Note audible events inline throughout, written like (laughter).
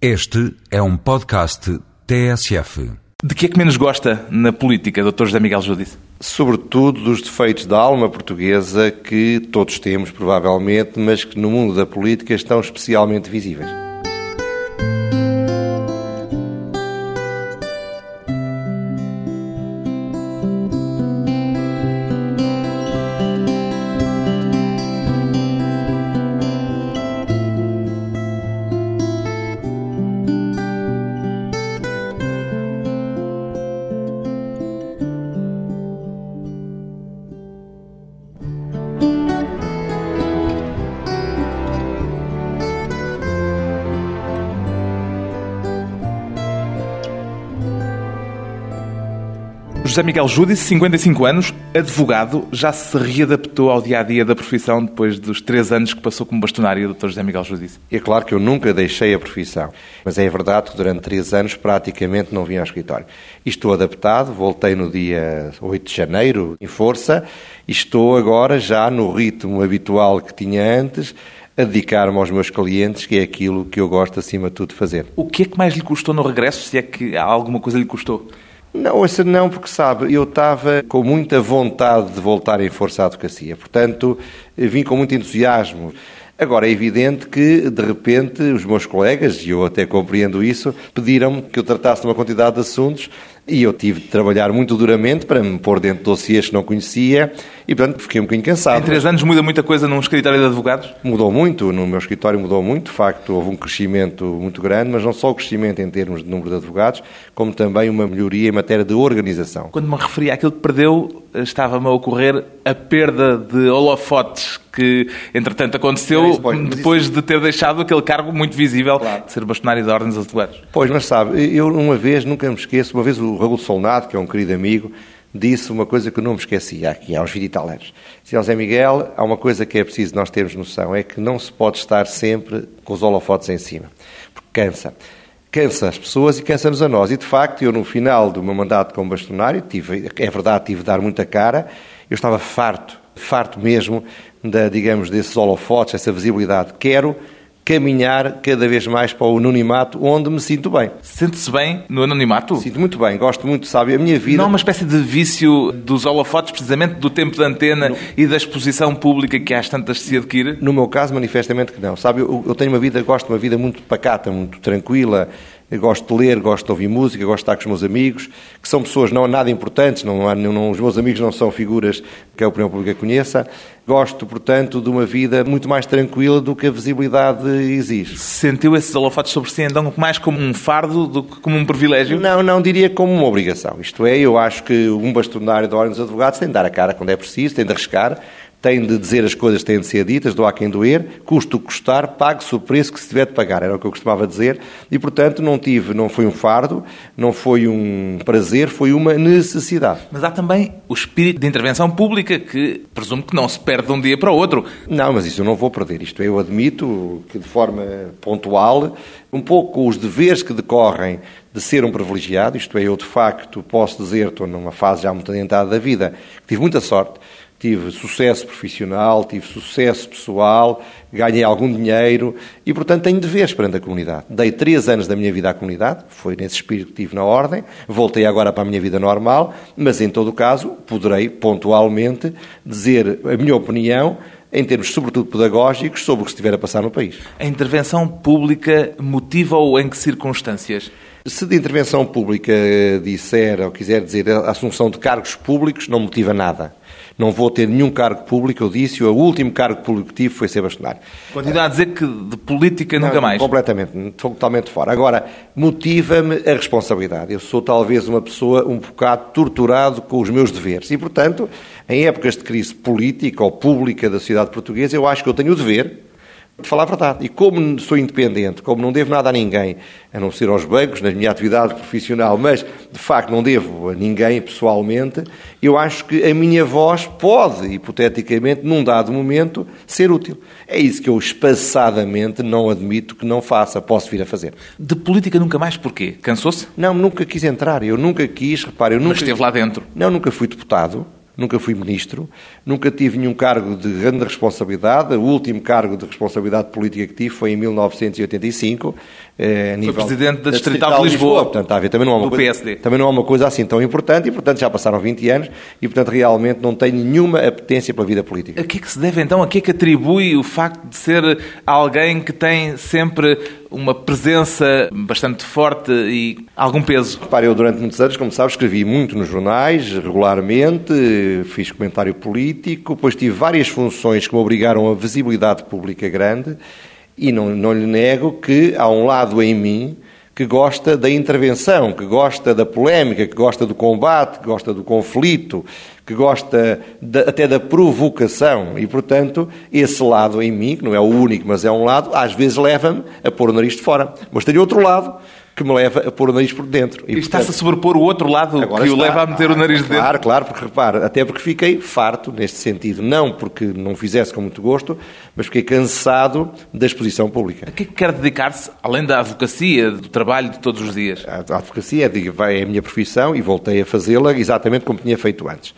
Este é um podcast TSF. De que é que menos gosta na política, Dr. José Miguel Judice? Sobretudo dos defeitos da alma portuguesa que todos temos, provavelmente, mas que no mundo da política estão especialmente visíveis. José Miguel Judice, 55 anos, advogado, já se readaptou ao dia a dia da profissão depois dos três anos que passou como bastonário, Dr. José Miguel Judice. É claro que eu nunca deixei a profissão, mas é verdade que durante três anos praticamente não vim ao escritório. E estou adaptado, voltei no dia 8 de janeiro em força e estou agora já no ritmo habitual que tinha antes, a dedicar-me aos meus clientes, que é aquilo que eu gosto acima de tudo de fazer. O que é que mais lhe custou no regresso, se é que alguma coisa lhe custou? Não, essa não, porque sabe, eu estava com muita vontade de voltar em força à advocacia, portanto, vim com muito entusiasmo. Agora, é evidente que, de repente, os meus colegas, e eu até compreendo isso, pediram-me que eu tratasse de uma quantidade de assuntos e eu tive de trabalhar muito duramente para me pôr dentro de dossiês que não conhecia e, portanto, fiquei um bocadinho cansado. Em três anos muda muita coisa num escritório de advogados? Mudou muito, no meu escritório mudou muito, de facto houve um crescimento muito grande, mas não só o crescimento em termos de número de advogados, como também uma melhoria em matéria de organização. Quando me referi àquilo que perdeu, estava-me a ocorrer a perda de holofotes que, entretanto, aconteceu É isso, pois, depois isso- de ter deixado aquele cargo muito visível Claro. de ser bastonário da Ordem dos Advogados. Pois, mas sabe, eu uma vez, nunca me esqueço, uma vez o Raul Solnado, que é um querido amigo, disse uma coisa que eu não me esqueci, aqui aos 20 e tal anos. Disse, "Ó Zé Miguel, há uma coisa que é preciso nós termos noção, é que não se pode estar sempre com os holofotes em cima, porque cansa. Cansa as pessoas e cansa-nos a nós. E, de facto, eu no final do meu mandato como bastonário, tive, é verdade, tive de dar muita cara, eu estava farto, farto mesmo, da, digamos, desses holofotes, essa visibilidade. Quero caminhar cada vez mais para o anonimato, onde me sinto bem. Sente-se bem no anonimato? Sinto muito bem, gosto muito, sabe, a minha vida... Não é uma espécie de vício dos holofotes, precisamente do tempo de antena e da exposição pública que às tantas se adquire? No meu caso, manifestamente que não. Sabe, eu, eu tenho uma vida, gosto de uma vida muito pacata, muito tranquila. Gosto de ler, gosto de ouvir música, gosto de estar com os meus amigos, que são pessoas não nada importantes, não, não- os meus amigos não são figuras que a opinião pública conheça. Gosto, portanto, de uma vida muito mais tranquila do que a visibilidade exige. Sentiu esses holofotes sobre si, então, mais como um fardo do que como um privilégio? Não, não diria como uma obrigação. Isto é, eu acho que um bastonário da Ordem dos Advogados tem de dar a cara quando é preciso, tem de arriscar, tem de dizer as coisas que têm de ser ditas, do a quem doer, custe o que custar, pague-se o preço que se tiver de pagar, era o que eu costumava dizer, e portanto não tive, não foi um fardo, não foi um prazer, foi uma necessidade. Mas há também o espírito de intervenção pública, que presumo que não se perde de um dia para o outro. Não, mas isso eu não vou perder. Isto é, eu admito que de forma pontual, um pouco os deveres que decorrem de ser um privilegiado, isto é, eu de facto posso dizer, estou numa fase já muito adiantada da vida, que tive muita sorte, tive sucesso profissional, tive sucesso pessoal, ganhei algum dinheiro e, portanto, tenho deveres perante a comunidade. Dei três anos da minha vida à comunidade, foi nesse espírito que tive na ordem, voltei agora para a minha vida normal, mas em todo o caso poderei pontualmente dizer a minha opinião em termos, sobretudo, pedagógicos, sobre o que se estiver a passar no país. A intervenção pública motiva-o em que circunstâncias? Se de intervenção pública disser ou quiser dizer a assunção de cargos públicos, não motiva nada. Não vou ter nenhum cargo público, eu disse, o último cargo público que tive foi ser bastonário. Continua a dizer que de política nunca Não, mais. Completamente, estou totalmente fora. Agora, motiva-me a responsabilidade. Eu sou talvez uma pessoa um bocado torturado com os meus deveres e, portanto, em épocas de crise política ou pública da sociedade portuguesa, eu acho que eu tenho o dever de falar a verdade. E como sou independente, como não devo nada a ninguém, a não ser aos bancos, na minha atividade profissional, mas de facto não devo a ninguém pessoalmente, eu acho que a minha voz pode, hipoteticamente, num dado momento, ser útil. É isso que eu espaçadamente não admito que não faça, posso vir a fazer. De política nunca mais, porquê? Cansou-se? Não, nunca quis entrar, eu nunca quis, repare, eu nunca... Mas esteve lá dentro. Não, nunca fui deputado, nunca fui ministro, nunca tive nenhum cargo de grande responsabilidade. O último cargo de responsabilidade política que tive foi em 1985. Eh, a nível foi presidente da Distrital, de Lisboa. Lisboa. Portanto, a ver, também não, é uma coisa, PSD. também não é uma coisa assim tão importante e, portanto, já passaram 20 anos e, portanto, realmente não tenho nenhuma apetência pela vida política. A que é que se deve, então, a que é que atribui o facto de ser alguém que tem sempre uma presença bastante forte e algum peso? Repare, eu durante muitos anos, como sabe, escrevi muito nos jornais, regularmente, fiz comentário político, depois tive várias funções que me obrigaram a visibilidade pública grande e não, não lhe nego que há um lado em mim que gosta da intervenção, que gosta da polémica, que gosta do combate, que gosta do conflito, que gosta de, até da provocação. E, portanto, esse lado em mim, que não é o único, mas é um lado, às vezes leva-me a pôr o nariz de fora. Mas tem outro lado, que me leva a pôr o nariz por dentro. E, e está-se a sobrepor o outro lado que está, o leva a meter o nariz de dentro. Claro, claro, porque repara, até porque fiquei farto neste sentido, não porque não fizesse com muito gosto, mas fiquei cansado da exposição pública. A que é que quer dedicar-se, além da advocacia, do trabalho de todos os dias? A advocacia é a minha profissão e voltei a fazê-la exatamente como tinha feito antes.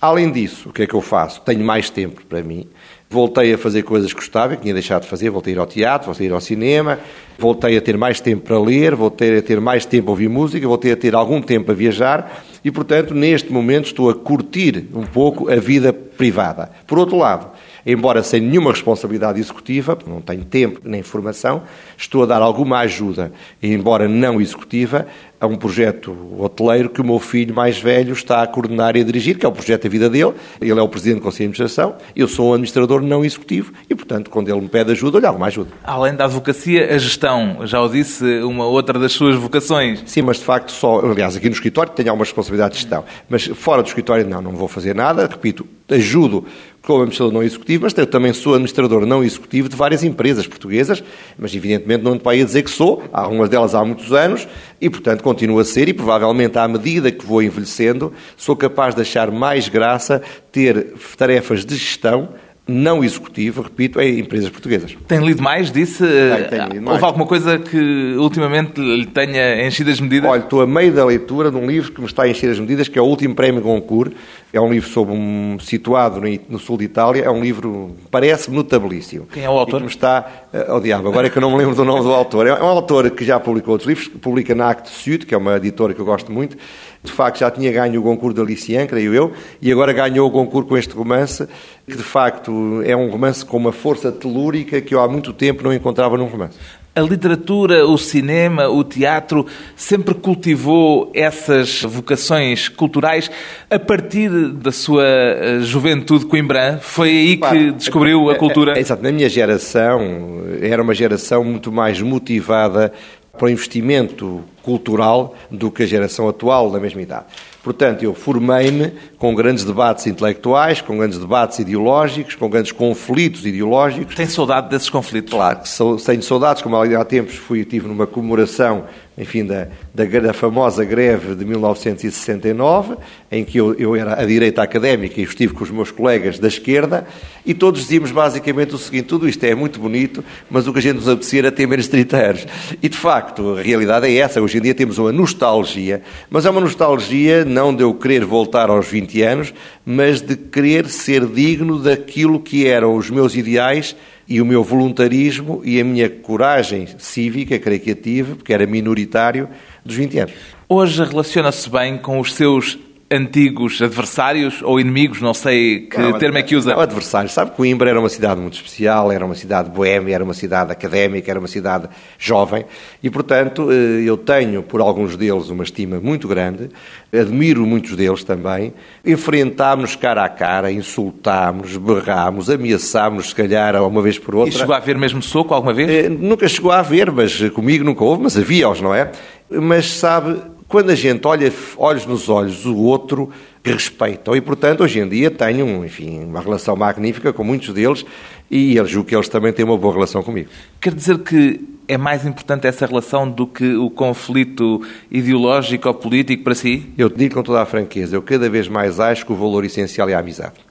Além disso, o que é que eu faço? Tenho mais tempo para mim. Voltei a fazer coisas que gostava, que tinha deixado de fazer. Voltei a ir ao teatro, voltei a ir ao cinema, voltei a ter mais tempo para ler, voltei a ter mais tempo a ouvir música, voltei a ter algum tempo a viajar e, portanto, neste momento estou a curtir um pouco a vida privada. Por outro lado, embora sem nenhuma responsabilidade executiva, não tenho tempo nem formação, estou a dar alguma ajuda, embora não executiva, a um projeto hoteleiro que o meu filho mais velho está a coordenar e a dirigir, que é o projeto da vida dele. Ele é o presidente do Conselho de Administração, eu sou um administrador não executivo e, portanto, quando ele me pede ajuda, eu lhe alguma ajuda. Além da advocacia, a gestão, já o disse, uma outra das suas vocações. Sim, mas de facto só, aliás, aqui no escritório tenho algumas responsabilidades de gestão, mas fora do escritório não, não vou fazer nada, repito, ajudo como administrador não executivo, mas eu também sou administrador não executivo de várias empresas portuguesas, mas evidentemente não estou a dizer que sou, há algumas delas há muitos anos, e portanto continuo a ser, e provavelmente à medida que vou envelhecendo, sou capaz de achar mais graça ter tarefas de gestão não executivo, repito, em empresas portuguesas. Tem lido mais, disse? Tem, tenho lido mais. Houve alguma coisa que ultimamente lhe tenha enchido as medidas? Olha, estou a meio da leitura de um livro que me está a encher as medidas, que é o Último Prémio Goncourt. É um livro sobre um situado no, sul de Itália. É um livro, parece notabilíssimo. Quem é o autor? E que me está, ao oh, diabo, agora é que eu não me lembro do nome do autor. É um autor que já publicou outros livros, publica na Acte Sud, que é uma editora que eu gosto muito, de facto já tinha ganho o concurso da Licien, creio eu, e agora ganhou o concurso com este romance, que de facto é um romance com uma força telúrica que eu há muito tempo não encontrava num romance. A literatura, o cinema, o teatro sempre cultivou essas vocações culturais a partir da sua eh, juventude coimbrã? Foi aí que descobriu a cultura? Exato. Na minha geração, era uma geração muito mais motivada para o investimento cultural do que a geração atual da mesma idade. Portanto, eu formei-me com grandes debates intelectuais, com grandes debates ideológicos, com grandes conflitos ideológicos. Tem saudade desses conflitos? Claro, tenho saudades, como há tempos fui, tive numa comemoração enfim, da, da, da, famosa greve de 1969, em que eu, eu, era a direita académica e estive com os meus colegas da esquerda, e todos dizíamos basicamente o seguinte: tudo isto é muito bonito, mas o que a gente nos apetecia era ter menos de 30 anos. E de facto, a realidade é essa. Hoje em dia temos uma nostalgia, mas é uma nostalgia não de eu querer voltar aos 20 anos, mas de querer ser digno daquilo que eram os meus ideais e o meu voluntarismo e a minha coragem cívica, creio que tive, porque era minoritário, dos 20 anos. Hoje relaciona-se bem com os seus antigos adversários ou inimigos, não sei que não, termo é que usa. Não, adversários. Sabe Coimbra era uma cidade muito especial, era uma cidade boêmia, era uma cidade académica, era uma cidade jovem e, portanto, eh, eu tenho por alguns deles uma estima muito grande, admiro muitos deles também. Enfrentámos cara a cara, insultámos, berrámos, ameaçámos, se calhar, uma vez por outra. E chegou a haver mesmo soco alguma vez? Eh, nunca chegou a haver, mas comigo nunca houve, mas havia-os, não é? Mas sabe, quando a gente olha olhos nos olhos o outro, respeita. E, portanto, hoje em dia tenho, enfim, uma relação magnífica com muitos deles e eu julgo que eles também têm uma boa relação comigo. Quer dizer que é mais importante essa relação do que o conflito ideológico ou político para si? Eu digo com toda a franqueza, eu cada vez mais acho que o valor essencial é a amizade.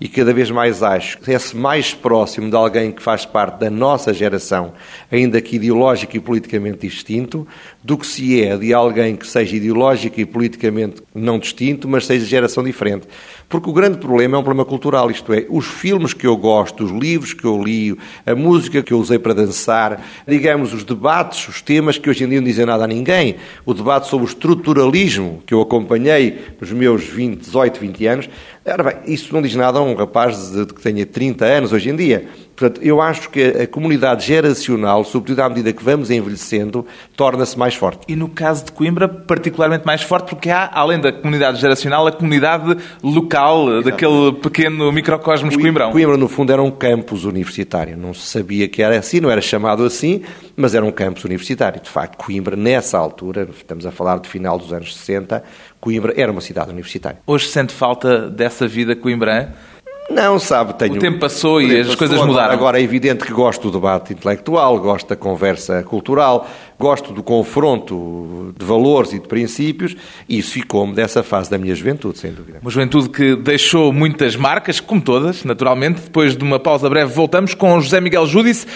E cada vez mais acho que é-se mais próximo de alguém que faz parte da nossa geração, ainda que ideológico e politicamente distinto, do que se é de alguém que seja ideológico e politicamente não distinto, mas seja geração diferente. Porque o grande problema é um problema cultural, isto é, os filmes que eu gosto, os livros que eu li, a música que eu usei para dançar, digamos, os debates, os temas que hoje em dia não dizem nada a ninguém, o debate sobre o estruturalismo que eu acompanhei nos meus 20, 18, 20 anos, Ora bem, isso não diz nada a um rapaz de, que tenha 30 anos hoje em dia. Portanto, eu acho que a comunidade geracional, sobretudo à medida que vamos envelhecendo, torna-se mais forte. E no caso de Coimbra, particularmente mais forte, porque há, além da comunidade geracional, a comunidade local, Exatamente. daquele pequeno microcosmos o, Coimbrão. Coimbra, no fundo, era um campus universitário. Não se sabia que era assim, não era chamado assim, mas era um campus universitário. De facto, Coimbra, nessa altura, estamos a falar de final dos anos 60, Coimbra era uma cidade universitária. Hoje sente falta dessa vida coimbrã? Não, sabe, tenho... O tempo passou e as passou, coisas mudaram. Agora é evidente que gosto do debate intelectual, gosto da conversa cultural, gosto do confronto de valores e de princípios, e isso ficou-me dessa fase da minha juventude, sem dúvida. Uma juventude que deixou muitas marcas, como todas, naturalmente. Depois de uma pausa breve, voltamos com José Miguel Júdice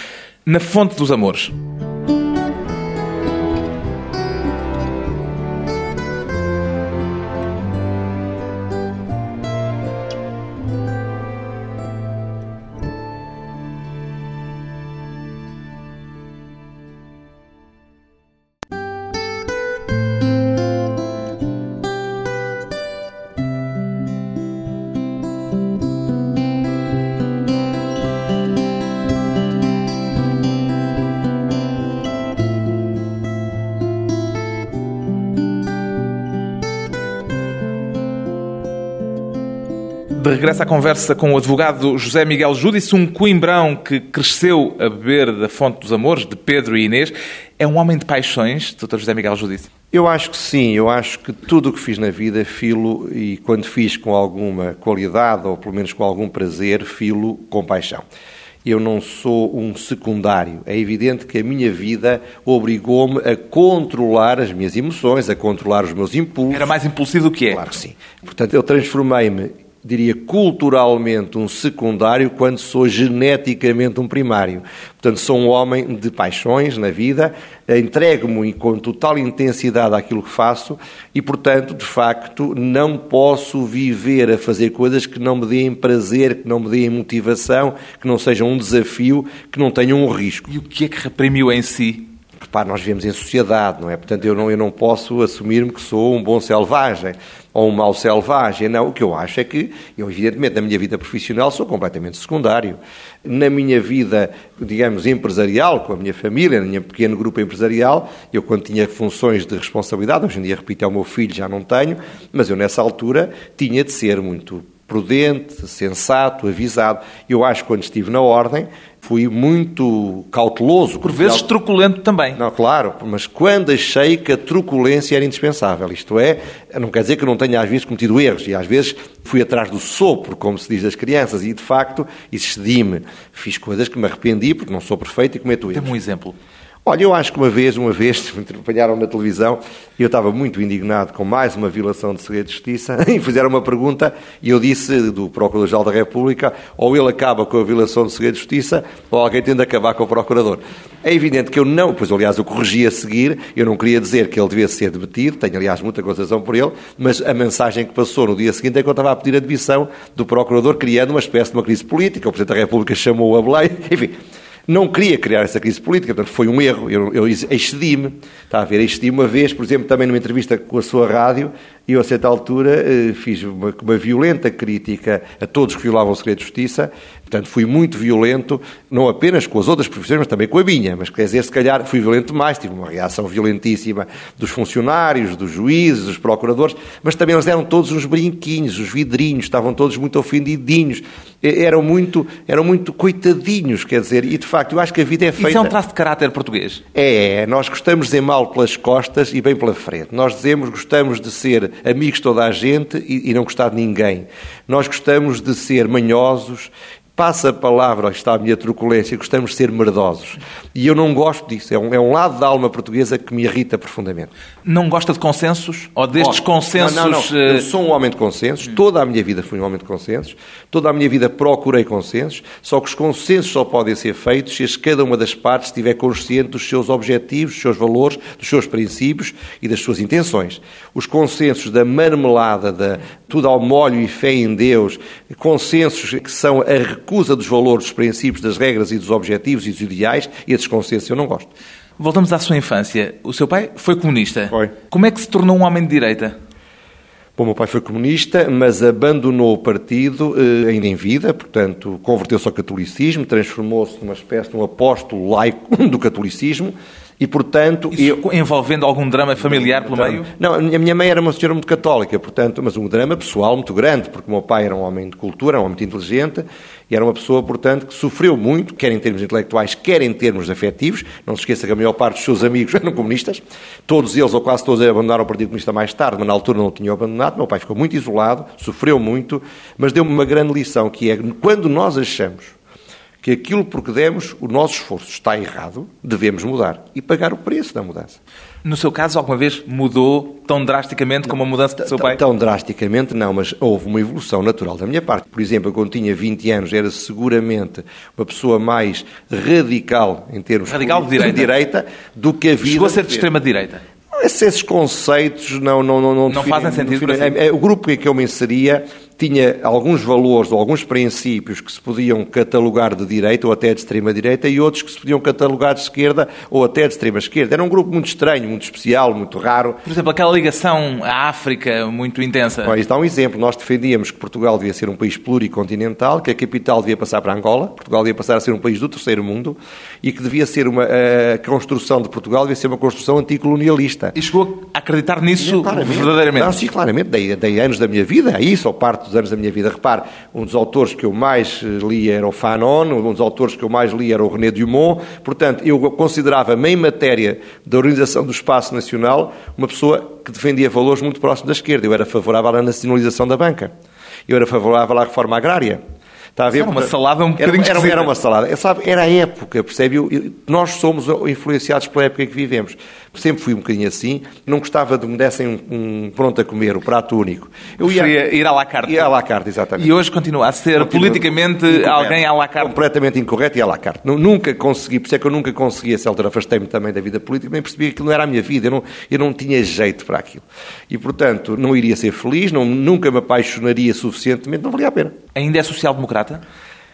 na Fonte dos Amores. De regresso à conversa com o advogado José Miguel Júdice, um coimbrão que cresceu a beber da fonte dos amores, de Pedro e Inês. É um homem de paixões, doutor José Miguel Júdice? Eu acho que sim, eu acho que tudo o que fiz na vida filo, e quando fiz com alguma qualidade, ou pelo menos com algum prazer, filo com paixão. Eu não sou um secundário. É evidente que a minha vida obrigou-me a controlar as minhas emoções, a controlar os meus impulsos. Era mais impulsivo do que é? Claro que sim. Portanto, eu transformei-me diria, culturalmente um secundário quando sou geneticamente um primário. Portanto, sou um homem de paixões na vida, entrego-me com total intensidade àquilo que faço e, portanto, de facto, não posso viver a fazer coisas que não me deem prazer, que não me deem motivação, que não sejam um desafio, que não tenham um risco. E o que é que reprimiu em si nós vivemos em sociedade, não é? Portanto, eu não, eu não posso assumir-me que sou um bom selvagem ou um mau selvagem. Não, o que eu acho é que, eu, evidentemente, na minha vida profissional sou completamente secundário. Na minha vida, digamos, empresarial, com a minha família, no meu pequeno grupo empresarial, eu, quando tinha funções de responsabilidade, hoje em dia, repito, é o meu filho, já não tenho, mas eu, nessa altura, tinha de ser muito prudente, sensato, avisado. Eu acho que quando estive na Ordem fui muito cauteloso. Por vezes truculento também. Não, claro, mas quando achei que a truculência era indispensável, isto é, não quer dizer que eu não tenha às vezes cometido erros, e às vezes fui atrás do sopro, como se diz das crianças, e de facto excedi-me. Fiz coisas que me arrependi, porque não sou perfeito e cometo erros. Dê-me um exemplo. Olha, eu acho que uma vez, uma vez, (laughs) me acompanharam na televisão e eu estava muito indignado com mais uma violação de segredo de justiça (laughs) e fizeram uma pergunta e eu disse do Procurador-Geral da República ou ele acaba com a violação de segredo de justiça ou alguém tem de acabar com o Procurador. É evidente que eu não, pois aliás eu corrigi a seguir, eu não queria dizer que ele devia ser demitido, tenho aliás muita consideração por ele, mas a mensagem que passou no dia seguinte é que eu estava a pedir a demissão do Procurador, criando uma espécie de uma crise política, o Presidente da República chamou-o a Belém, (laughs) enfim... Não queria criar essa crise política, portanto foi um erro. Eu, eu excedi-me, está a ver, excedi-me uma vez, por exemplo, também numa entrevista com a sua rádio, e eu, a certa altura, eh, fiz uma, uma violenta crítica a todos que violavam o segredo de justiça. Portanto, fui muito violento, não apenas com as outras profissões, mas também com a minha. Mas, quer dizer, se calhar fui violento demais. Tive uma reação violentíssima dos funcionários, dos juízes, dos procuradores, mas também eles eram todos uns brinquinhos, os vidrinhos, estavam todos muito ofendidinhos. Eram muito, eram muito coitadinhos, quer dizer, e de facto, eu acho que a vida é feita... Isso é um traço de caráter português? É, nós gostamos de dizer mal pelas costas e bem pela frente. Nós dizemos, gostamos de ser amigos toda a gente e, e não gostar de ninguém. Nós gostamos de ser manhosos, passa a palavra, está a minha truculência, gostamos de ser merdosos. E eu não gosto disso. É um, é um lado da alma portuguesa que me irrita profundamente. Não gosta de consensos? Ou destes Oh, consensos... Não, não, não. eh, Eu sou um homem de consensos. Toda a minha vida fui um homem de consensos. Toda a minha vida procurei consensos. Só que os consensos só podem ser feitos se cada uma das partes estiver consciente dos seus objetivos, dos seus valores, dos seus princípios e das suas intenções. Os consensos da marmelada, da tudo ao molho e fé em Deus, consensos que são a recusa dos valores, dos princípios, das regras e dos objetivos e dos ideais, esses consensos eu não gosto. Voltamos à sua infância. O seu pai foi comunista. Foi. Como é que se tornou um homem de direita? Bom, meu pai foi comunista, mas abandonou o partido eh, ainda em vida, portanto, converteu-se ao catolicismo, transformou-se numa espécie de um apóstolo laico (laughs) do catolicismo e, portanto... Isso eu- envolvendo algum drama familiar pelo meio? Não, a minha mãe era uma senhora muito católica, portanto, mas um drama pessoal muito grande, porque o meu pai era um homem de cultura, um homem muito inteligente, e era uma pessoa, portanto, que sofreu muito, quer em termos intelectuais, quer em termos afetivos. Não se esqueça que a maior parte dos seus amigos (laughs) eram comunistas. Todos eles, ou quase todos, abandonaram o Partido Comunista mais tarde, mas na altura não o tinham abandonado. Meu pai ficou muito isolado, sofreu muito, mas deu-me uma grande lição, que é quando nós achamos que aquilo por que demos o nosso esforço está errado, devemos mudar e pagar o preço da mudança. No seu caso, alguma vez mudou tão drasticamente como a mudança do seu pai? Tão drasticamente não, mas houve uma evolução natural da minha parte. Por exemplo, eu, quando tinha 20 anos era seguramente uma pessoa mais radical em termos Radical de direita? do que a vida. Chegou a ser de extrema-direita. Esses conceitos não não não não, Não definem- fazem sentido definem-? É- é- O grupo em que eu me inseria tinha alguns valores ou alguns princípios que se podiam catalogar de direita ou até de extrema direita e outros que se podiam catalogar de esquerda ou até de extrema esquerda. Era um grupo muito estranho, muito especial, muito raro. Por exemplo, aquela ligação à África muito intensa. Bom, isto dá um exemplo. Nós defendíamos que Portugal devia ser um país pluricontinental, que a capital devia passar para Angola, Portugal devia passar a ser um país do terceiro mundo e que devia ser uma a construção de Portugal devia ser uma construção anticolonialista. E chegou a acreditar nisso verdadeiramente. Não, sim, claramente. Dei, dei anos da minha vida a isso, ou parte dos anos da minha vida. Repare, um dos autores que eu mais eh, li era o Fanon, um dos autores que eu mais li era o René Dumont. Portanto, eu considerava-me, em matéria da organização do espaço nacional, uma pessoa que defendia valores muito próximos da esquerda. Eu era favorável à nacionalização da banca. Eu era favorável à reforma agrária. Está a ver? Era uma salada um Era- bocadinho era, era, esquisita. uma salada. Sabe, era a época, percebe? Eu- eu- nós somos influenciados pela época em que vivemos. Sempre fui um bocadinho assim. Não gostava de me dessem um, um pronto a comer, o prato único. Eu Preferia ir à la carte. Ia à la carte, exatamente. E hoje continua a ser Continua politicamente incorreto. alguém à la carte. Completamente incorreto e à la carte. Nu- Nunca consegui, por isso é que eu nunca consegui, a essa altura afastei-me também da vida política, nem percebi que aquilo não era a minha vida, eu não, eu não tinha jeito para aquilo. E, portanto, não iria ser feliz, não, nunca me apaixonaria suficientemente, não valia a pena. Ainda é social-democrata?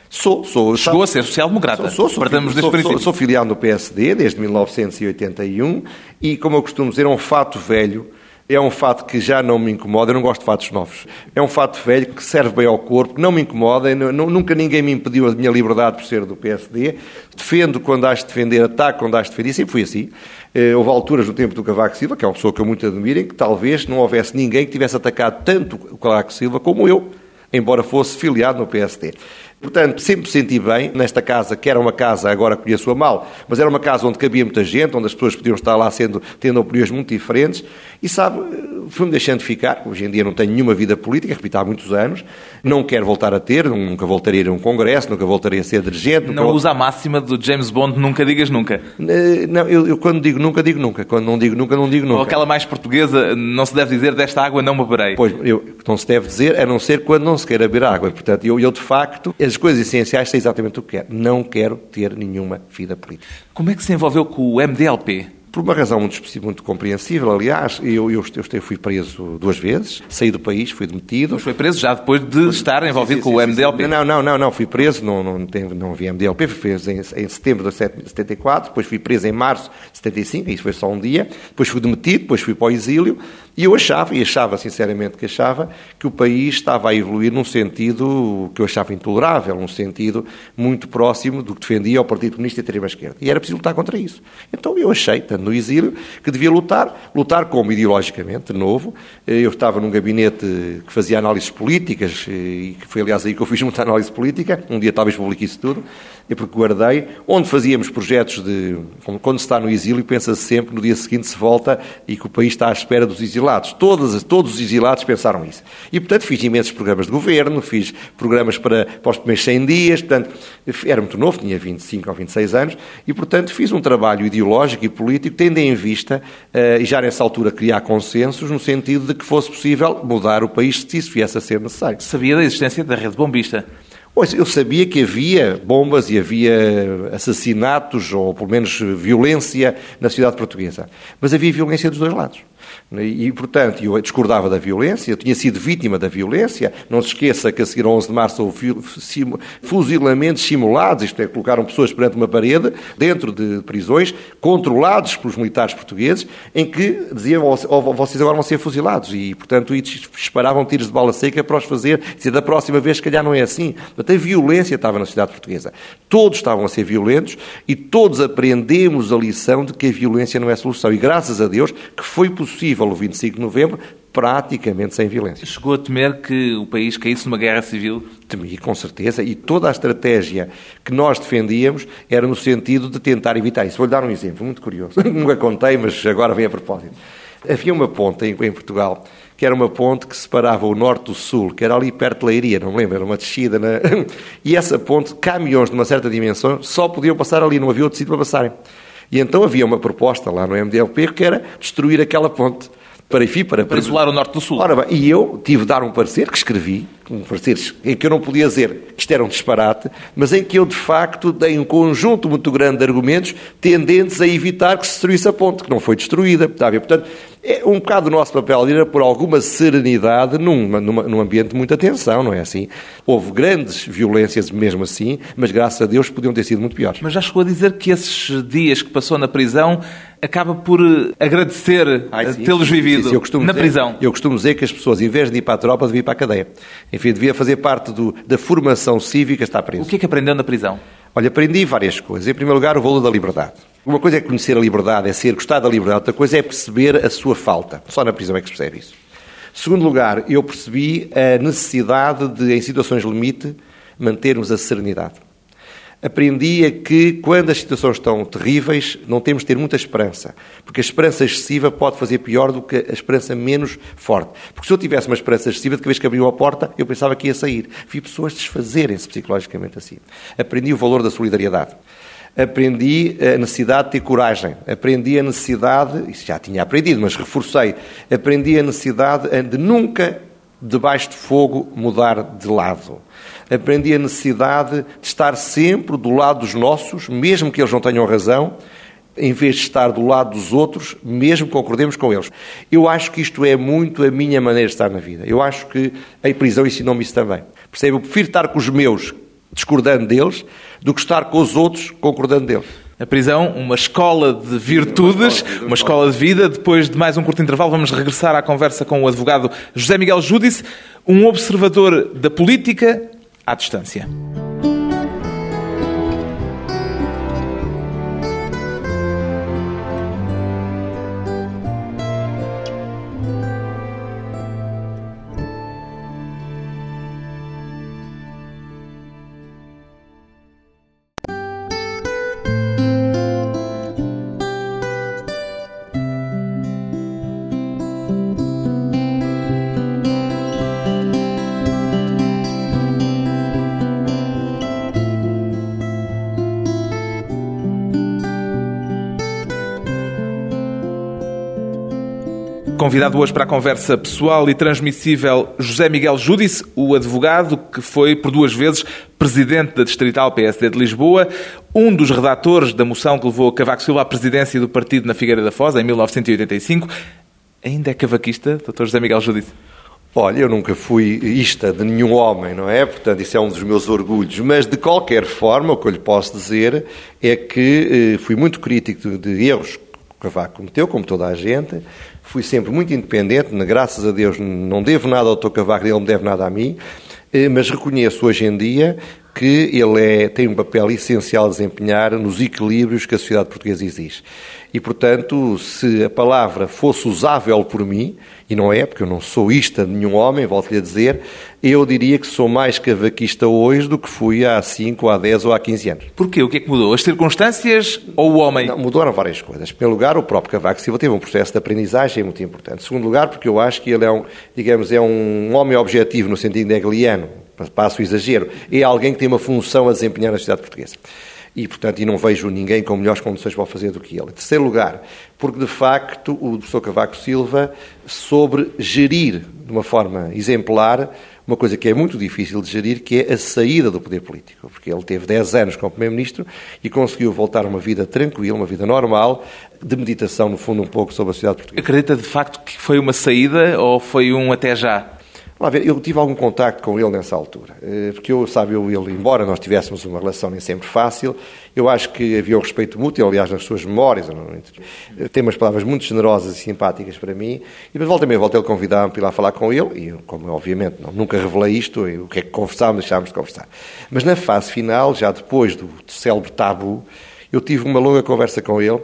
Sou, sou. Chegou a ser social-democrata. Sou, sou, sou, Partamos sou, deste sou, sou filiado no PSD desde 1981 e, como eu costumo dizer, é um fato velho. É um fato que já não me incomoda, eu não gosto de fatos novos. É um fato velho que serve bem ao corpo, que não me incomoda, nu- nu- nunca ninguém me impediu a minha liberdade por ser do PSD. Defendo quando acho de defender, ataco quando acho de defender, e sempre fui assim. Eh, Houve alturas no tempo do Cavaco Silva, que é uma pessoa que eu muito admiro, em que talvez não houvesse ninguém que tivesse atacado tanto o Cavaco Silva como eu, embora fosse filiado no PSD. Portanto, sempre me senti bem nesta casa, que era uma casa, agora conheço-a mal, mas era uma casa onde cabia muita gente, onde as pessoas podiam estar lá sendo, tendo opiniões muito diferentes, e sabe, fui-me deixando ficar. Hoje em dia não tenho nenhuma vida política, repito, há muitos anos, não quero voltar a ter, nunca voltarei a ir a um congresso, nunca voltarei a ser dirigente. Não usa a máxima do James Bond, nunca digas nunca. Não, eu, eu quando digo nunca, digo nunca. Quando não digo nunca, não digo nunca. Ou aquela mais portuguesa, não se deve dizer desta água não beberei. Pois, eu, não se deve dizer, a não ser quando não se queira beber água. Portanto, eu, eu, de facto, as coisas essenciais sei exatamente o que quero. Não quero ter nenhuma vida política. Como é que se envolveu com o MDLP? Por uma razão muito, muito compreensível, aliás, eu, eu, eu, fui preso duas vezes, saí do país, fui demitido. Mas foi preso já depois de estar envolvido com o MDLP. Não, não, não, não, fui preso, não, não, não havia MDLP, fui preso em, em setembro de 74, depois fui preso em março de 75, isso foi só um dia, depois fui demitido, depois fui para o exílio, e eu achava, e achava sinceramente que achava, que o país estava a evoluir num sentido que eu achava intolerável, num sentido muito próximo do que defendia o Partido Comunista e a extrema-esquerda. E era preciso lutar contra isso. Então eu achei, tanto estando no exílio, que devia lutar, lutar como ideologicamente, de novo. Eu estava num gabinete que fazia análises políticas, e que foi aliás aí que eu fiz muita análise política, um dia talvez publique isso tudo, e porque guardei, onde fazíamos projetos de. Quando se está no exílio, pensa-se sempre no dia seguinte se volta e que o país está à espera dos exilados. Todos, todos os exilados pensaram isso. E, portanto, fiz imensos programas de governo, fiz programas para, para os primeiros 100 dias, portanto, era muito novo, tinha 25 ou 26 anos, e, portanto, fiz um trabalho ideológico e político, tendo em vista, uh, e já nessa altura criar consensos, no sentido de que fosse possível mudar o país se isso viesse a ser necessário. Sabia da existência da rede bombista? Pois, eu sabia que havia bombas e havia assassinatos, ou pelo menos violência na cidade portuguesa. Mas havia violência dos dois lados. E, portanto, eu discordava da violência, eu tinha sido vítima da violência. Não se esqueça que a seguir ao 11 de março houve fuzilamentos simulados, isto é, colocaram pessoas perante uma parede, dentro de prisões, controlados pelos militares portugueses, em que diziam, vocês agora vão ser fuzilados. E, portanto, disparavam tiros de bala seca para os fazer, dizer, da próxima vez, se calhar não é assim. Portanto, a violência estava na sociedade portuguesa. Todos estavam a ser violentos e todos aprendemos a lição de que a violência não é solução. E graças a Deus que foi possível possível o 25 de novembro, praticamente sem violência. Chegou a temer que o país caísse numa guerra civil? Temi, com certeza, e toda a estratégia que nós defendíamos era no sentido de tentar evitar isso. Vou-lhe dar um exemplo muito curioso. (laughs) Nunca contei, mas agora vem a propósito. Havia uma ponte em, em, Portugal, que era uma ponte que separava o norte do sul, que era ali perto de Leiria, não me lembro, era uma descida. Na... (laughs) E essa ponte, caminhões de uma certa dimensão, só podiam passar ali, não havia outro sítio para passarem. E então havia uma proposta lá no MDLP que era destruir aquela ponte. Para, enfim, para, para isolar o norte do sul. Ora bem, e eu tive de dar um parecer que escrevi, um parecer em que eu não podia dizer que isto era um disparate, mas em que eu, de facto, dei um conjunto muito grande de argumentos tendentes a evitar que se destruísse a ponte, que não foi destruída. Está a ver? Portanto, é um bocado o nosso papel era por alguma serenidade num, num ambiente de muita tensão, não é assim? Houve grandes violências mesmo assim, mas graças a Deus podiam ter sido muito piores. Mas já chegou a dizer que esses dias que passou na prisão acaba por eh, agradecer eh, tê-los vivido sim, sim, na dizer, prisão. Eu costumo dizer que as pessoas, em vez de ir para a tropa, deviam ir para a cadeia. Enfim, devia fazer parte do, da formação cívica estar preso. O que é que aprendeu na prisão? Olha, aprendi várias coisas. Em primeiro lugar, o valor da liberdade. Uma coisa é conhecer a liberdade, é ser, gostar da liberdade, outra coisa é perceber a sua falta. Só na prisão é que se percebe isso. Segundo lugar, eu percebi a necessidade de, em situações limite, mantermos a serenidade. Aprendi a que, quando as situações estão terríveis, não temos de ter muita esperança, porque a esperança excessiva pode fazer pior do que a esperança menos forte. Porque se eu tivesse uma esperança excessiva, de cada vez que abriu a porta, eu pensava que ia sair. Vi pessoas desfazerem-se psicologicamente assim. Aprendi o valor da solidariedade aprendi a necessidade de ter coragem, aprendi a necessidade, isso já tinha aprendido, mas reforcei, aprendi a necessidade de nunca, debaixo de fogo, mudar de lado. Aprendi a necessidade de estar sempre do lado dos nossos, mesmo que eles não tenham razão, em vez de estar do lado dos outros, mesmo que concordemos com eles. Eu acho que isto é muito a minha maneira de estar na vida. Eu acho que a prisão ensinou-me isso também. Percebe? Eu prefiro estar com os meus, discordando deles, do que estar com os outros concordando deles. A prisão, uma escola de virtudes, uma escola de vida. Depois de mais um curto intervalo, vamos regressar à conversa com o advogado José Miguel Júdice, um observador da política à distância. Convidado hoje para a conversa pessoal e transmissível José Miguel Júdice, o advogado que foi por duas vezes presidente da Distrital PSD de Lisboa, um dos redatores da moção que levou Cavaco Silva à presidência do partido na Figueira da Foz em 1985. Ainda é cavaquista, Dr. José Miguel Júdice? Olha, eu nunca fui ista de nenhum homem, não é? Portanto, isso é um dos meus orgulhos. Mas, de qualquer forma, o que eu lhe posso dizer é que eh, fui muito crítico de, de erros que o Cavaco cometeu, como toda a gente, fui sempre muito independente, graças a Deus não devo nada ao Dr. Cavaco, ele não me deve nada a mim, eh, mas reconheço hoje em dia que ele é, tem um papel essencial a desempenhar nos equilíbrios que a sociedade portuguesa exige. E, portanto, se a palavra fosse usável por mim, e não é, porque eu não sou ista de nenhum homem, volto-lhe a dizer, eu diria que sou mais cavaquista hoje do que fui há 5, há 10 ou há 15 anos. Porquê? O que é que mudou? As circunstâncias ou o homem? Não, mudaram várias coisas. Em primeiro lugar, o próprio Cavaco Silva teve um processo de aprendizagem muito importante. Em segundo lugar, porque eu acho que ele é um, digamos, é um homem objetivo no sentido hegeliano, passo o exagero, é alguém que tem uma função a desempenhar na sociedade portuguesa e, portanto, e não vejo ninguém com melhores condições para o fazer do que ele. Em terceiro lugar, porque, de facto, o professor Cavaco Silva sobre gerir de uma forma exemplar uma coisa que é muito difícil de gerir, que é a saída do poder político. Porque ele teve 10 anos como Primeiro-Ministro e conseguiu voltar a uma vida tranquila, uma vida normal, de meditação, no fundo, um pouco sobre a sociedade portuguesa. Acredita, de facto, que foi uma saída ou foi um até já? Lá ver, eu tive algum contacto com ele nessa altura, eh, porque eu, sabe, eu ele, embora nós tivéssemos uma relação nem sempre fácil, eu acho que havia um respeito mútuo, aliás, nas suas memórias, eh, tem umas palavras muito generosas e simpáticas para mim, e depois volta meia volta ele convidar-me para ir lá falar com ele, e como obviamente não, nunca revelei isto, o que é que conversámos, deixámos de conversar. Mas na fase final, já depois do célebre tabu, eu tive uma longa conversa com ele,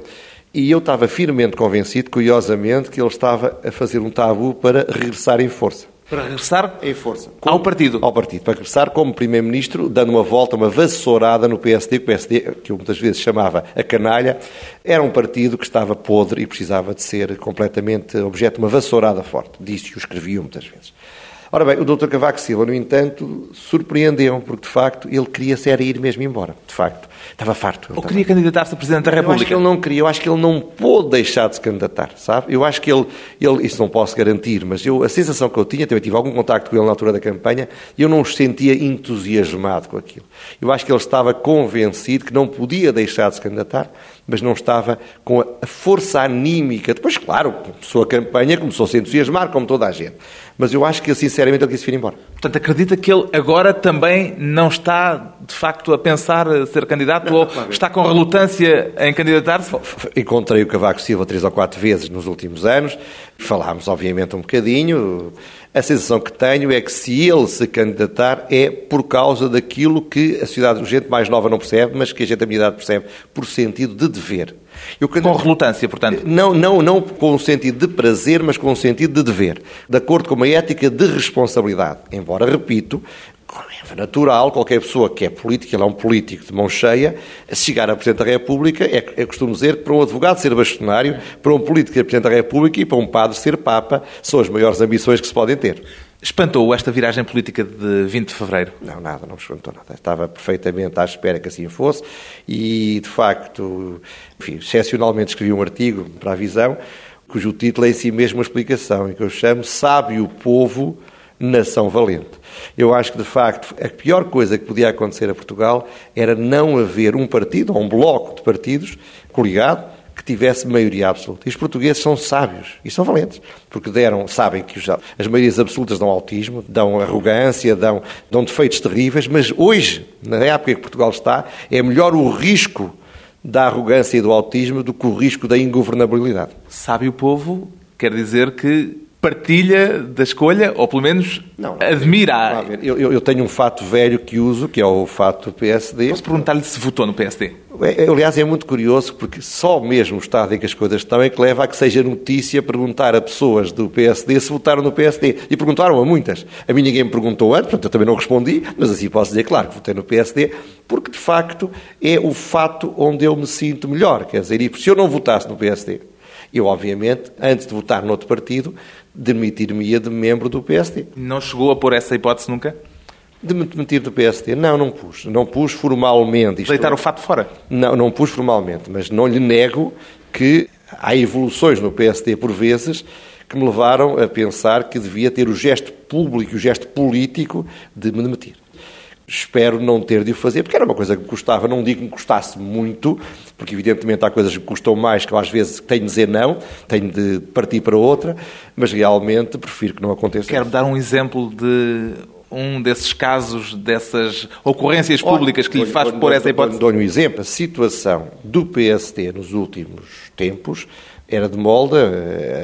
e eu estava firmemente convencido, curiosamente, que ele estava a fazer um tabu para regressar em força. Para regressar em força. ao partido. Ao partido. Para regressar como Primeiro-Ministro, dando uma volta, uma vassourada no PSD, que o PSD, que eu muitas vezes chamava a canalha, era um partido que estava podre e precisava de ser completamente objeto de uma vassourada forte. Disse e o escreviam muitas vezes. Ora bem, o Dr. Cavaco Silva, no entanto, surpreendeu porque de facto ele queria ser ir mesmo embora. De facto, estava farto. Ou queria candidatar-se a Presidente da República? Eu acho que ele não queria, eu acho que ele não pôde deixar de se candidatar, sabe? Eu acho que ele, ele isso não posso garantir, mas eu, a sensação que eu tinha, também tive algum contacto com ele na altura da campanha, e eu não o sentia entusiasmado com aquilo. Eu acho que ele estava convencido que não podia deixar de se candidatar, mas não estava com a força anímica. Depois, claro, começou a campanha, começou a se entusiasmar, como toda a gente. Mas eu acho que, sinceramente, ele quis vir embora. Portanto, acredita que ele agora também não está, de facto, a pensar ser candidato não, ou está com relutância em candidatar-se? Encontrei o Cavaco Silva três ou quatro vezes nos últimos anos. Falámos, obviamente, um bocadinho. A sensação que tenho é que se ele se candidatar é por causa daquilo que a sociedade, a gente mais nova não percebe, mas que a gente da minha idade percebe, por sentido de dever. Com relutância, portanto? Não, não, não com o sentido de prazer, mas com o sentido de dever. De acordo com uma ética de responsabilidade. Embora, repito, é natural, qualquer pessoa que é política, ele é um político de mão cheia, chegar a Presidente da República, é, é costume dizer que para um advogado ser bastonário, para um político ser Presidente da República e para um padre ser Papa, são as maiores ambições que se podem ter. Espantou esta viragem política de 20 de fevereiro? Não, nada, não me espantou nada. Estava perfeitamente à espera que assim fosse e, de facto, enfim, excepcionalmente escrevi um artigo para a Visão, cujo título é em si mesmo uma explicação, e que eu chamo Sabe o Povo, Nação Valente. Eu acho que, de facto, a pior coisa que podia acontecer a Portugal era não haver um partido, ou um bloco de partidos, coligado, que tivesse maioria absoluta. E os portugueses são sábios e são valentes, porque deram, sabem que as maiorias absolutas dão autismo, dão arrogância, dão, dão defeitos terríveis, mas hoje, na época em que Portugal está, é melhor o risco da arrogância e do autismo do que o risco da ingovernabilidade. Sabe o povo quer dizer que partilha da escolha, ou pelo menos não, admira. Eu, eu, tenho um fato velho que uso, que é o fato do PSD. Posso perguntar-lhe se votou no PSD? É, é, aliás, é muito curioso, porque só mesmo o estado em que as coisas estão é que leva a que seja notícia perguntar a pessoas do PSD se votaram no PSD. E perguntaram a muitas. A mim ninguém me perguntou antes, portanto eu também não respondi, mas assim posso dizer, claro, que votei no PSD, porque de facto é o fato onde eu me sinto melhor. Quer dizer, e se eu não votasse no PSD, eu, obviamente, antes de votar noutro partido, demitir-me-ia de membro do PSD. Não chegou a pôr essa hipótese nunca? De me demitir do PSD? Não, não pus. Não pus formalmente. Isto Deitar o fato fora? Não, não pus formalmente, mas não lhe nego que há evoluções no PSD, por vezes, que me levaram a pensar que devia ter o gesto público, o gesto político de me demitir. Espero não ter de o fazer, porque era uma coisa que me custava, não digo que me custasse muito, porque evidentemente há coisas que custam mais que eu às vezes tenho de dizer não, tenho de partir para outra, mas realmente prefiro que não aconteça. Quero dar um exemplo de um desses casos, dessas ocorrências públicas que lhe faz pôr essa hipótese? Dou-lhe um exemplo. A situação do PSD nos últimos tempos era de molde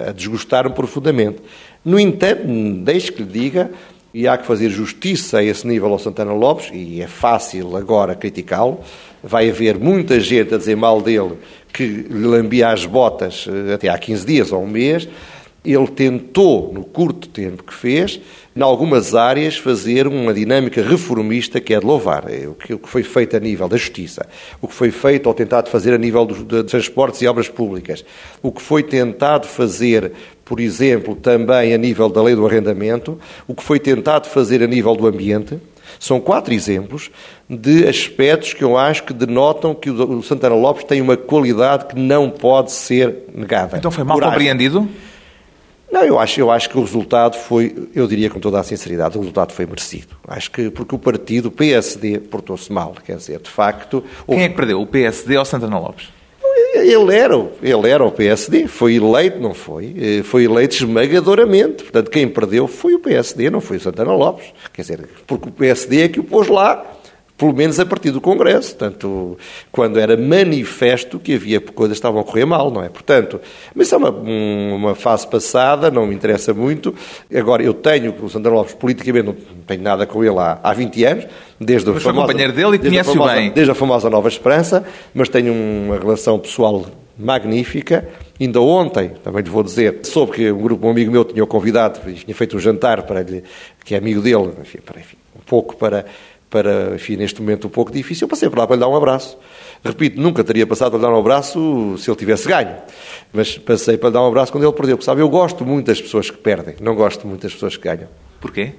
a desgostar-me profundamente. No entanto, deixe que lhe diga e há que fazer justiça a esse nível ao Santana Lopes, e é fácil agora criticá-lo. Vai haver muita gente a dizer mal dele que lhe lambia as botas eh, até há 15 dias ou um mês. Ele tentou, no curto tempo que fez, em algumas áreas, fazer uma dinâmica reformista que é de louvar. É o que foi feito a nível da justiça, o que foi feito ou tentado fazer a nível dos, de transportes e obras públicas, o que foi tentado fazer, por exemplo, também a nível da lei do arrendamento, o que foi tentado fazer a nível do ambiente. São quatro exemplos de aspectos que eu acho que denotam que o Santana Lopes tem uma qualidade que não pode ser negada. Então foi mal Coragem. compreendido? Não, eu acho, eu acho que o resultado foi, eu diria com toda a sinceridade, o resultado foi merecido. Acho que porque o partido, o PSD, portou-se mal. Quer dizer, de facto. Quem é que perdeu? O PSD ou Santana Lopes? Ele era, ele era o PSD, foi eleito, não foi? Eh, foi eleito esmagadoramente. Portanto, quem perdeu foi o PSD, não foi o Santana Lopes. Quer dizer, porque o PSD é que o pôs lá pelo menos a partir do Congresso, tanto quando era manifesto que havia coisas que estavam a correr mal, não é? Portanto, mas isso é uma, uma fase passada, não me interessa muito. Agora, eu tenho o Santana Lopes, politicamente, não tenho nada com ele há, há 20 anos, desde mas foi companheiro dele e conhece-o bem. Desde a famosa Nova Esperança, mas tenho uma relação pessoal magnífica. Ainda ontem, também lhe vou dizer, soube que um grupo, um amigo meu tinha o convidado, tinha feito um jantar para ele, que é amigo dele, enfim, para, enfim, um pouco para para, enfim, neste momento um pouco difícil, eu passei por lá para lhe dar um abraço. Repito, nunca teria passado para lhe dar um abraço se ele tivesse ganho. Mas passei para lhe dar um abraço quando ele perdeu. Porque, sabe, eu gosto muito das pessoas que perdem, não gosto muito das pessoas que ganham. Porquê?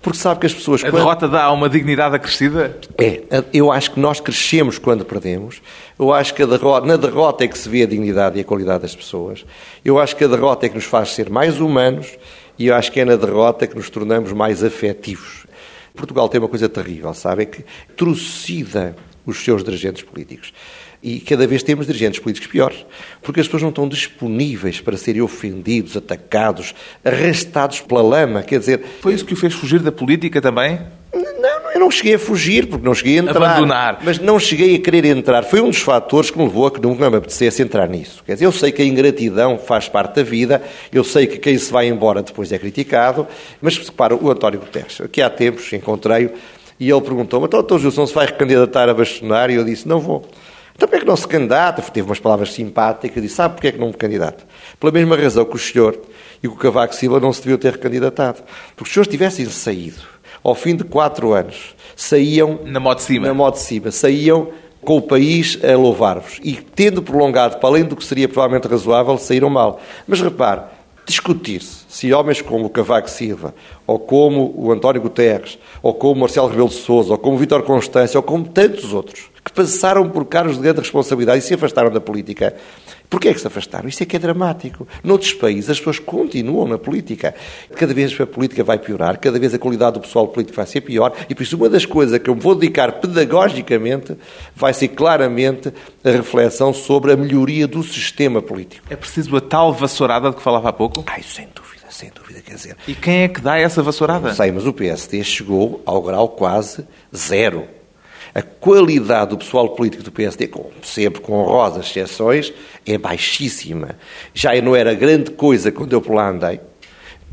Porque sabe que as pessoas... A quando... derrota dá uma dignidade acrescida? É. Eu acho que nós crescemos quando perdemos. Eu acho que derrota, na derrota é que se vê a dignidade e a qualidade das pessoas. Eu acho que a derrota é que nos faz ser mais humanos e eu acho que é na derrota que nos tornamos mais afetivos. Portugal tem uma coisa terrível, sabe? É que trucida os seus dirigentes políticos. E cada vez temos dirigentes políticos piores, porque as pessoas não estão disponíveis para serem ofendidos, atacados, arrastados pela lama. Quer dizer. Foi isso que o fez fugir da política também? Não, eu não cheguei a fugir, porque não cheguei a entrar. Abandonar. Mas não cheguei a querer entrar. Foi um dos fatores que me levou a que nunca me apetecesse entrar nisso. Quer dizer, eu sei que a ingratidão faz parte da vida, eu sei que quem se vai embora depois é criticado, mas repara, o António Guterres, aqui há tempos encontrei-o e ele perguntou-me, então, Dr. Gilson, se vai recandidatar a bastonar? E eu disse, não vou. Então, porquê é que não se candidata? Teve umas palavras simpáticas, disse, sabe porquê é que não me candidato? Pela mesma razão que o senhor e que o Cavaco Silva não se deviam ter recandidatado. Porque se os senhores tivessem saído ao fim de quatro anos, saíam... Na modo de cima. Na modo de cima. Saíam com o país a louvar-vos. E tendo prolongado para além do que seria provavelmente razoável, saíram mal. Mas repare, discutir-se se homens como o Cavaco Silva, ou como o António Guterres, ou como o Marcelo Rebelo de Sousa, ou como o Vítor Constância, ou como tantos outros, que passaram por cargos de grande responsabilidade e se afastaram da política, Porquê é que se afastaram? Isso é que é dramático. Noutros países as pessoas continuam na política. Cada vez a política vai piorar, cada vez a qualidade do pessoal político vai ser pior e por isso uma das coisas que eu me vou dedicar pedagogicamente vai ser claramente a reflexão sobre a melhoria do sistema político. É preciso a tal vassourada de que falava há pouco? Ai, sem dúvida, sem dúvida, quer dizer... E quem é que dá essa vassourada? Não sei, mas o PSD chegou ao grau quase zero a qualidade do pessoal político do PSD, com, sempre com honrosas exceções, é baixíssima. Já não era grande coisa quando eu por lá andei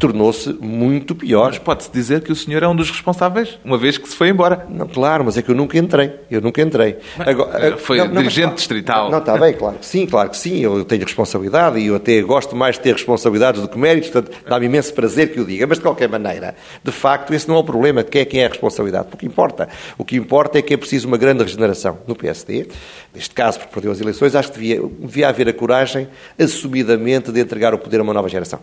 tornou-se muito pior. Mas pode-se dizer que o senhor é um dos responsáveis, uma vez que se foi embora. Não, claro, mas é que eu nunca entrei. Eu nunca entrei. Agora, eh, foi não, dirigente não, distrital. Não, está bem, claro que sim, claro que sim. Eu tenho responsabilidade e eu até gosto mais de ter responsabilidades do que méritos, portanto, dá-me imenso prazer que o diga. Mas, de qualquer maneira, de facto, esse não é o problema de quem é quem é a responsabilidade. O que importa. O que importa é que é preciso uma grande regeneração no PSD. Neste caso, porque perdeu as eleições, acho que devia, devia haver a coragem, assumidamente, de entregar o poder a uma nova geração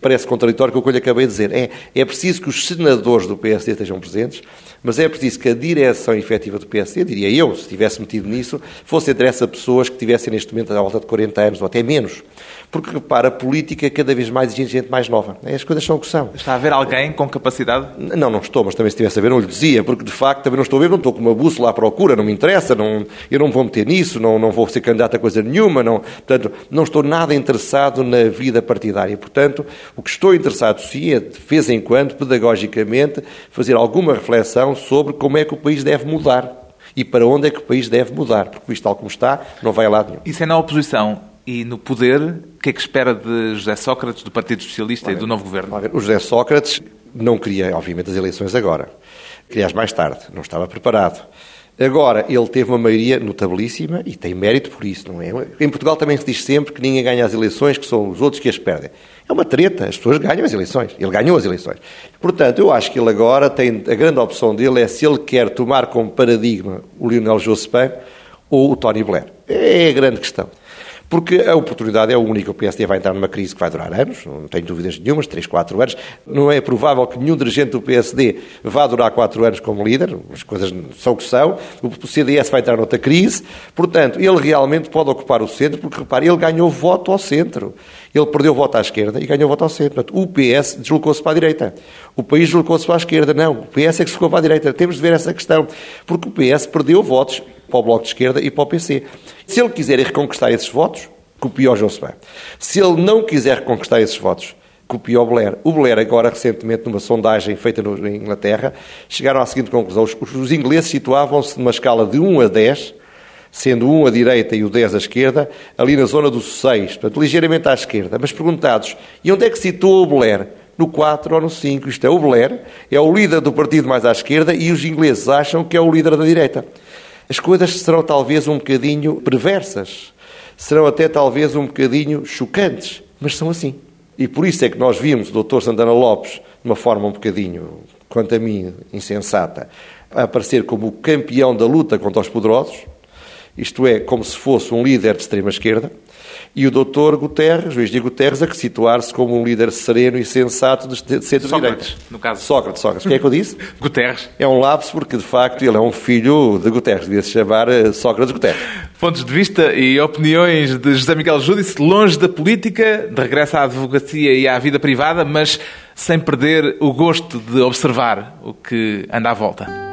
parece contraditório com o que eu lhe acabei de dizer. É, é preciso que os senadores do PSD estejam presentes, mas é preciso que a direção efetiva do PSD, diria eu, se estivesse metido nisso, fosse entre essas pessoas que tivessem neste momento à volta de 40 anos ou até menos. Porque, repara, a política é cada vez mais exige gente mais nova. As coisas são o que são. Está a haver alguém com capacidade? Não, não estou, mas também se estivesse a ver não lhe dizia, porque de facto também não estou a ver, não estou com uma bússola à procura, não me interessa, não, eu não vou meter nisso, não, não vou ser candidato a coisa nenhuma, não, portanto, não estou nada interessado na vida partidária. Portanto, o que estou interessado sim é, de vez em quando, pedagogicamente, fazer alguma reflexão sobre como é que o país deve mudar e para onde é que o país deve mudar, porque isto tal como está, não vai a lado nenhum. Isso é na oposição e no poder, o que é que espera de José Sócrates, do Partido Socialista e do novo governo? O José Sócrates não queria, obviamente, as eleições agora. Queria-as mais tarde, não estava preparado. Agora, ele teve uma maioria notabilíssima e tem mérito por isso, não é? Em Portugal também se diz sempre que ninguém ganha as eleições, que são os outros que as perdem. É uma treta, as pessoas ganham as eleições. Ele ganhou as eleições. Portanto, eu acho que ele agora tem. A grande opção dele é se ele quer tomar como paradigma o Lionel Jospin ou o Tony Blair. É a grande questão. Porque a oportunidade é única. O PSD vai entrar numa crise que vai durar anos, não tenho dúvidas nenhumas, 3, 4 anos. Não é provável que nenhum dirigente do PSD vá durar 4 anos como líder, as coisas são o que são. O CDS vai entrar noutra crise. Portanto, ele realmente pode ocupar o centro, porque repare, ele ganhou voto ao centro. Ele perdeu voto à esquerda e ganhou voto ao centro. Portanto, o PS deslocou-se para a direita. O país deslocou-se para a esquerda. Não, o PS é que se ficou para a direita. Temos de ver essa questão. Porque o PS perdeu votos para o Bloco de Esquerda e para o PC. Se ele quiser reconquistar esses votos, copia o Jospin. Se ele não quiser reconquistar esses votos, copia o Blair. O Blair, agora, recentemente, numa sondagem feita na Inglaterra, chegaram à seguinte conclusão. Os, os ingleses situavam-se numa escala de 1 a 10, sendo 1 à direita e o 10 à esquerda, ali na zona do 6, portanto, ligeiramente à esquerda. Mas perguntados, e onde é que situou o Blair? No 4 ou no 5. Isto é, o Blair é o líder do partido mais à esquerda e os ingleses acham que é o líder da direita as coisas serão talvez um bocadinho perversas, serão até talvez um bocadinho chocantes, mas são assim. E por isso é que nós vimos o Dr. Santana Lopes, de uma forma um bocadinho, quanto a mim, insensata, a aparecer como o campeão da luta contra os poderosos, isto é, como se fosse um líder de extrema-esquerda, e o doutor Guterres, Luís de Guterres, a que situar-se como um líder sereno e sensato de centro-direita. no caso. Sócrates, Sócrates. O que é que eu disse? (laughs) Guterres. É um lapso porque, de facto, ele é um filho de Guterres. Devia-se chamar eh, Sócrates Guterres. Pontos de vista e opiniões de José Miguel Júdice, longe da política, de regresso à advocacia e à vida privada, mas sem perder o gosto de observar o que anda à volta.